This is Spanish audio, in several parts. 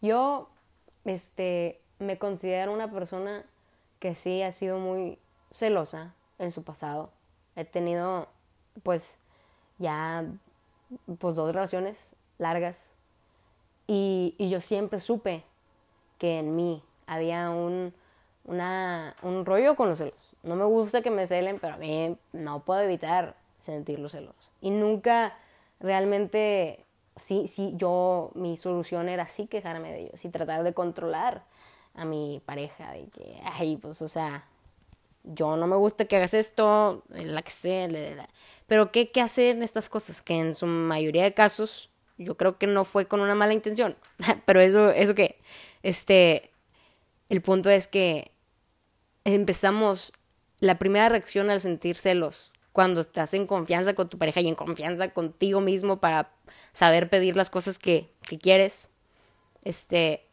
Yo, este, me considero una persona que sí ha sido muy celosa en su pasado. He tenido, pues, ya, pues, dos relaciones largas. Y, y yo siempre supe que en mí había un, una, un rollo con los celos. No me gusta que me celen, pero a mí no puedo evitar sentir los celos. Y nunca realmente, sí, sí, yo, mi solución era sí quejarme de ellos y tratar de controlar a mi pareja, de que, ay, pues, o sea, yo no me gusta que hagas esto, la que sé, pero ¿qué, ¿qué hacer en estas cosas? Que en su mayoría de casos yo creo que no fue con una mala intención, pero eso, eso que, este, el punto es que empezamos, la primera reacción al sentir celos, cuando estás en confianza con tu pareja y en confianza contigo mismo para saber pedir las cosas que, que quieres, este,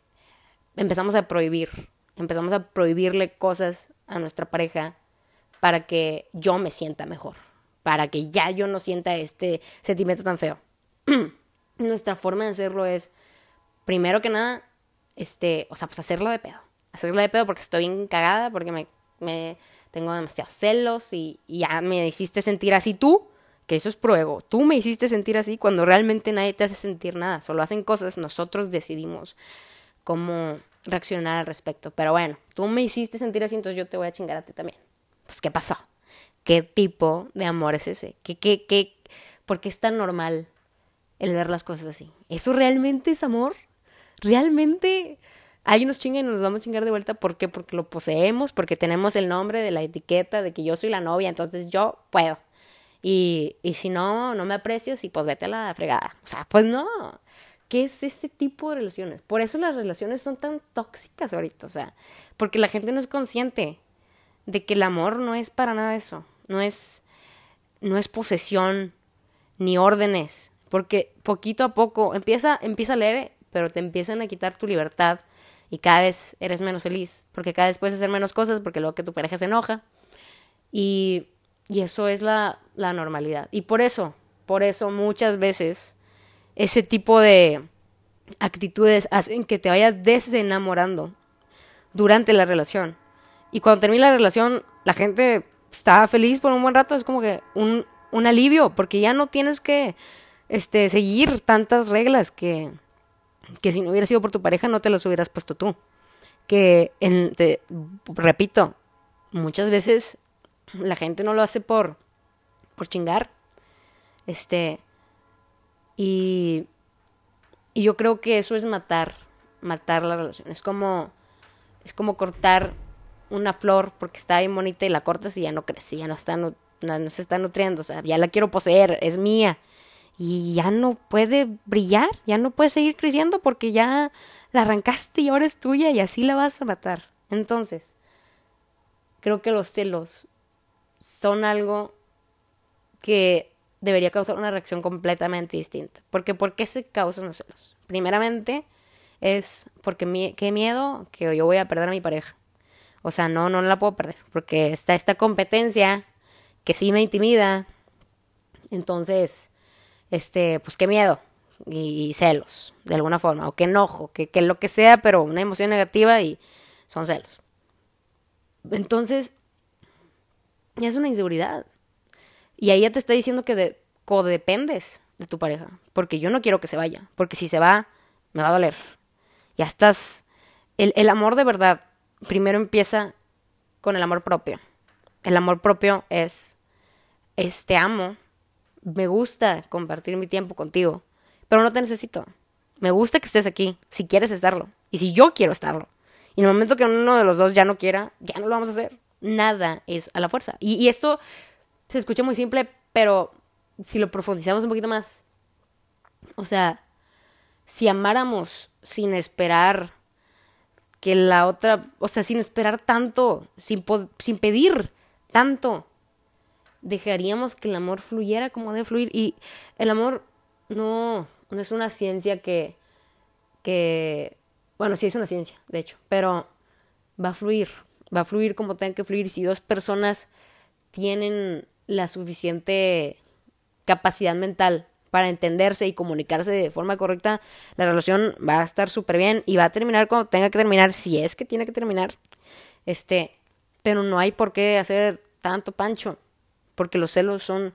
empezamos a prohibir, empezamos a prohibirle cosas a nuestra pareja para que yo me sienta mejor, para que ya yo no sienta este sentimiento tan feo. Nuestra forma de hacerlo es, primero que nada, este, o sea, pues hacerlo de pedo. Hacerlo de pedo porque estoy bien cagada, porque me, me tengo demasiados celos y, ya me hiciste sentir así tú, que eso es pruebo. Tú me hiciste sentir así cuando realmente nadie te hace sentir nada. Solo hacen cosas, nosotros decidimos cómo reaccionar al respecto. Pero bueno, tú me hiciste sentir así, entonces yo te voy a chingar a ti también. Pues, ¿qué pasó? ¿Qué tipo de amor es ese? ¿Qué, qué, qué? ¿Por qué es tan normal el ver las cosas así? ¿Eso realmente es amor? ¿Realmente alguien nos chinga y nos vamos a chingar de vuelta? ¿Por qué? Porque lo poseemos, porque tenemos el nombre de la etiqueta de que yo soy la novia, entonces yo puedo. Y, y si no, no me aprecias y pues vete a la fregada. O sea, pues no. ¿Qué es ese tipo de relaciones? Por eso las relaciones son tan tóxicas ahorita, o sea, porque la gente no es consciente de que el amor no es para nada eso, no es no es posesión ni órdenes, porque poquito a poco empieza empieza a leer, pero te empiezan a quitar tu libertad y cada vez eres menos feliz, porque cada vez puedes hacer menos cosas porque luego que tu pareja se enoja y y eso es la la normalidad. Y por eso, por eso muchas veces ese tipo de actitudes hacen que te vayas desenamorando durante la relación. Y cuando termina la relación, la gente está feliz por un buen rato, es como que un, un alivio, porque ya no tienes que este, seguir tantas reglas que, que si no hubiera sido por tu pareja no te las hubieras puesto tú. Que, te, repito, muchas veces la gente no lo hace por, por chingar. Este, y, y yo creo que eso es matar, matar la relación. Es como, es como cortar una flor porque está bien bonita y la cortas y ya no crece, ya no, está, no, no se está nutriendo, o sea, ya la quiero poseer, es mía. Y ya no puede brillar, ya no puede seguir creciendo porque ya la arrancaste y ahora es tuya y así la vas a matar. Entonces, creo que los celos son algo que debería causar una reacción completamente distinta. Porque ¿por qué se causan los celos? Primeramente es porque qué miedo que yo voy a perder a mi pareja. O sea, no, no la puedo perder. Porque está esta competencia que sí me intimida. Entonces, este, pues qué miedo. Y, celos, de alguna forma. O qué enojo, que, que lo que sea, pero una emoción negativa y son celos. Entonces, es una inseguridad. Y ahí ya te está diciendo que de, codependes de tu pareja. Porque yo no quiero que se vaya. Porque si se va, me va a doler. Ya estás. El, el amor de verdad primero empieza con el amor propio. El amor propio es. Es te amo. Me gusta compartir mi tiempo contigo. Pero no te necesito. Me gusta que estés aquí. Si quieres estarlo. Y si yo quiero estarlo. Y en el momento que uno de los dos ya no quiera, ya no lo vamos a hacer. Nada es a la fuerza. Y, esto se escucha muy simple, pero si lo profundizamos un poquito más, o sea, si amáramos sin esperar que la otra, o sea, sin esperar tanto, sin, sin pedir tanto, dejaríamos que el amor fluyera como debe fluir. Y el amor no, no es una ciencia que, que, bueno, sí es una ciencia, de hecho, pero va a fluir, va a fluir como tenga que fluir. Si dos personas tienen la suficiente capacidad mental para entenderse y comunicarse de forma correcta, la relación va a estar súper bien y va a terminar cuando tenga que terminar, si es que tiene que terminar. Este, pero no hay por qué hacer tanto pancho, porque los celos son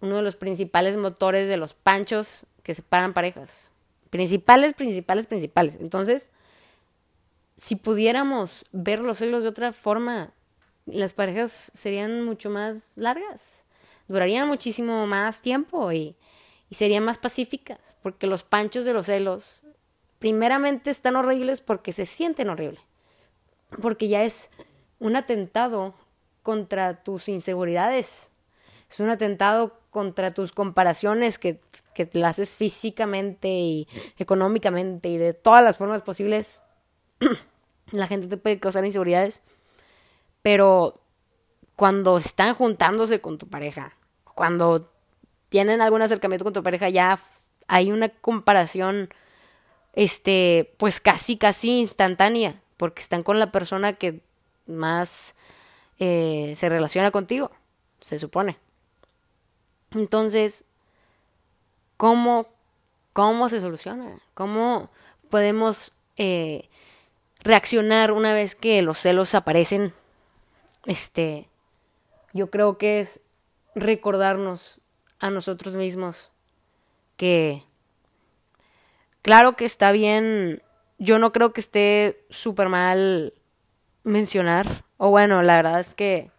uno de los principales motores de los panchos que separan parejas. Principales, principales, principales. Entonces, si pudiéramos ver los celos de otra forma, las parejas serían mucho más largas, durarían muchísimo más tiempo y, y serían más pacíficas, porque los panchos de los celos, primeramente están horribles porque se sienten horribles, porque ya es un atentado contra tus inseguridades, es un atentado contra tus comparaciones que, que te haces físicamente y económicamente y de todas las formas posibles. La gente te puede causar inseguridades, pero cuando están juntándose con tu pareja, cuando tienen algún acercamiento con tu pareja, ya hay una comparación, este, pues casi, casi instantánea, porque están con la persona que más eh, se relaciona contigo, se supone. Entonces, ¿cómo, cómo se soluciona? ¿Cómo podemos eh, reaccionar una vez que los celos aparecen? Este, yo creo que es recordarnos a nosotros mismos que, claro que está bien, yo no creo que esté súper mal mencionar, o bueno, la verdad es que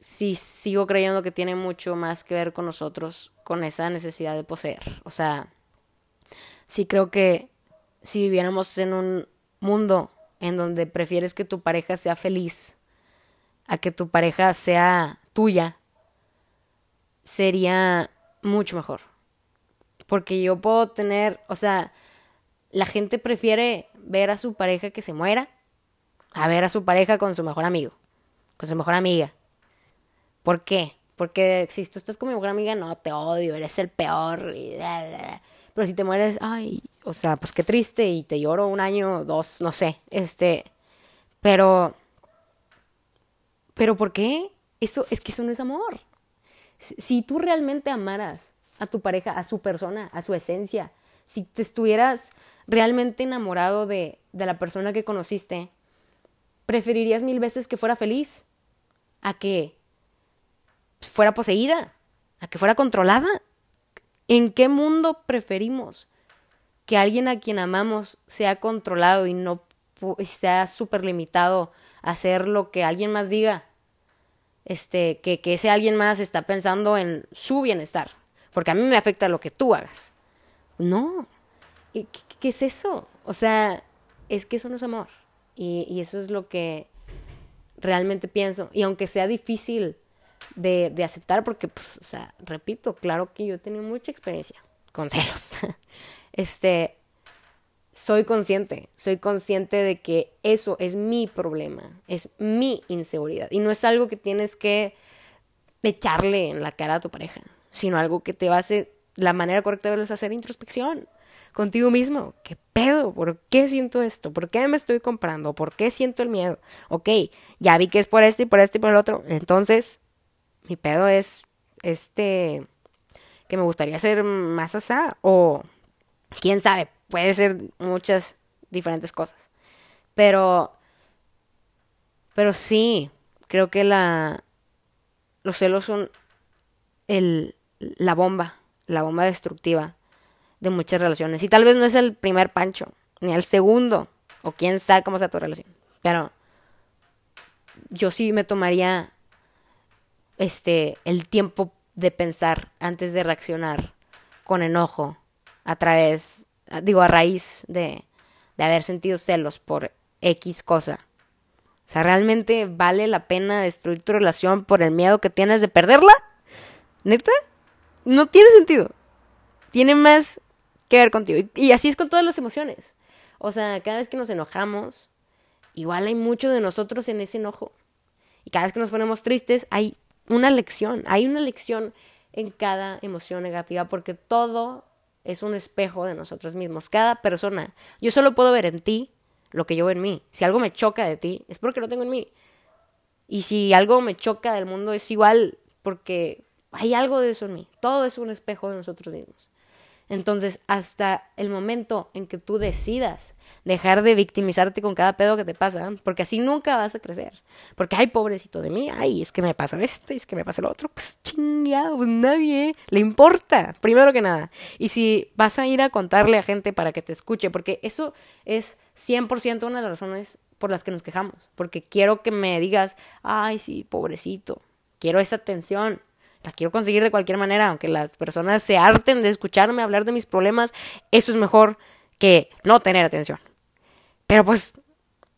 sí sigo creyendo que tiene mucho más que ver con nosotros, con esa necesidad de poseer. O sea, sí creo que si viviéramos en un mundo en donde prefieres que tu pareja sea feliz a que tu pareja sea tuya, sería mucho mejor. Porque yo puedo tener, o sea, la gente prefiere ver a su pareja que se muera a ver a su pareja con su mejor amigo, con su mejor amiga. ¿Por qué? Porque si tú estás con mi mejor amiga, no, te odio, eres el peor. Pero si te mueres, ay, o sea, pues qué triste y te lloro un año, dos, no sé. Este, pero, pero ¿por qué? Eso, es que eso no es amor. Si tú realmente amaras a tu pareja, a su persona, a su esencia, si te estuvieras realmente enamorado de, de la persona que conociste, preferirías mil veces que fuera feliz a que fuera poseída, a que fuera controlada. ¿En qué mundo preferimos que alguien a quien amamos sea controlado y no sea súper limitado a hacer lo que alguien más diga? Este, que, que ese alguien más está pensando en su bienestar. Porque a mí me afecta lo que tú hagas. No. ¿Qué, qué es eso? O sea, es que eso no es amor. Y, eso es lo que realmente pienso. Y aunque sea difícil de, de, aceptar, porque, pues, o sea, repito, claro que yo tenido mucha experiencia con celos. este, soy consciente, soy consciente de que eso es mi problema, es mi inseguridad. Y no es algo que tienes que echarle en la cara a tu pareja, sino algo que te va a hacer, la manera correcta de es hacer introspección contigo mismo. ¿Qué pedo? ¿Por qué siento esto? ¿Por qué me estoy comprando? ¿Por qué siento el miedo? Ok, ya vi que es por esto y por esto y por el otro. Entonces, mi pedo es este que me gustaría ser más asá o quién sabe, puede ser muchas diferentes cosas. Pero pero sí, creo que la los celos son el la bomba, la bomba destructiva de muchas relaciones. Y tal vez no es el primer pancho, ni el segundo, o quién sabe cómo sea tu relación. Pero yo sí me tomaría este el tiempo de pensar antes de reaccionar con enojo a través, digo, a raíz de, de haber sentido celos por X cosa. O sea, ¿realmente vale la pena destruir tu relación por el miedo que tienes de perderla? ¿Neta? No tiene sentido. Tiene más que ver contigo. Y, así es con todas las emociones. O sea, cada vez que nos enojamos, igual hay mucho de nosotros en ese enojo. Y cada vez que nos ponemos tristes, hay una lección, hay una lección en cada emoción negativa porque todo es un espejo de nosotros mismos. Cada persona, yo solo puedo ver en ti lo que yo veo en mí. Si algo me choca de ti, es porque lo tengo en mí. Y si algo me choca del mundo, es igual porque Hay algo de eso en mí. Todo es un espejo de nosotros mismos. Entonces, hasta el momento en que tú decidas dejar de victimizarte con cada pedo que te pasa, porque así nunca vas a crecer. Porque, ay, pobrecito de mí, ay, es que me pasa esto, es que me pasa lo otro, pues chingado, pues nadie le importa, primero que nada. Y si vas a ir a contarle a gente para que te escuche, porque eso es 100% una de las razones por las que nos quejamos, porque quiero que me digas, ay, sí, pobrecito, quiero esa atención, la quiero conseguir de cualquier manera, aunque las personas se harten de escucharme hablar de mis problemas, eso es mejor que no tener atención. Pero pues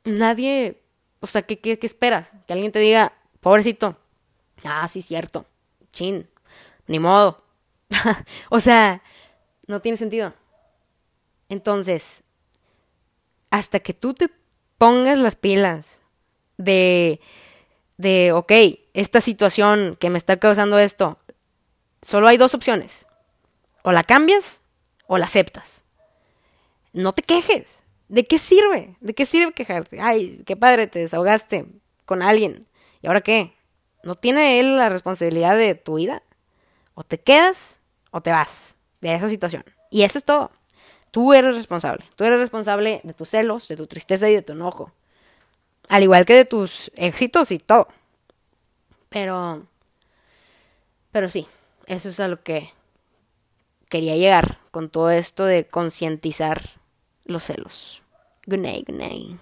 nadie, o sea, ¿qué, qué, qué esperas? Que alguien te diga, pobrecito, ah, sí, cierto, chin, ni modo. o sea, no tiene sentido. Entonces, hasta que tú te pongas las pilas de, de, ok, esta situación que me está causando esto, solo hay dos opciones. O la cambias o la aceptas. No te quejes. ¿De qué sirve? ¿De qué sirve quejarte? Ay, qué padre, te desahogaste con alguien. ¿Y ahora qué? ¿No tiene él la responsabilidad de tu vida? O te quedas o te vas de esa situación. Y eso es todo. Tú eres responsable. Tú eres responsable de tus celos, de tu tristeza y de tu enojo. Al igual que de tus éxitos y todo. Pero, pero sí, eso es a lo que quería llegar con todo esto de concientizar los celos. Good night, good.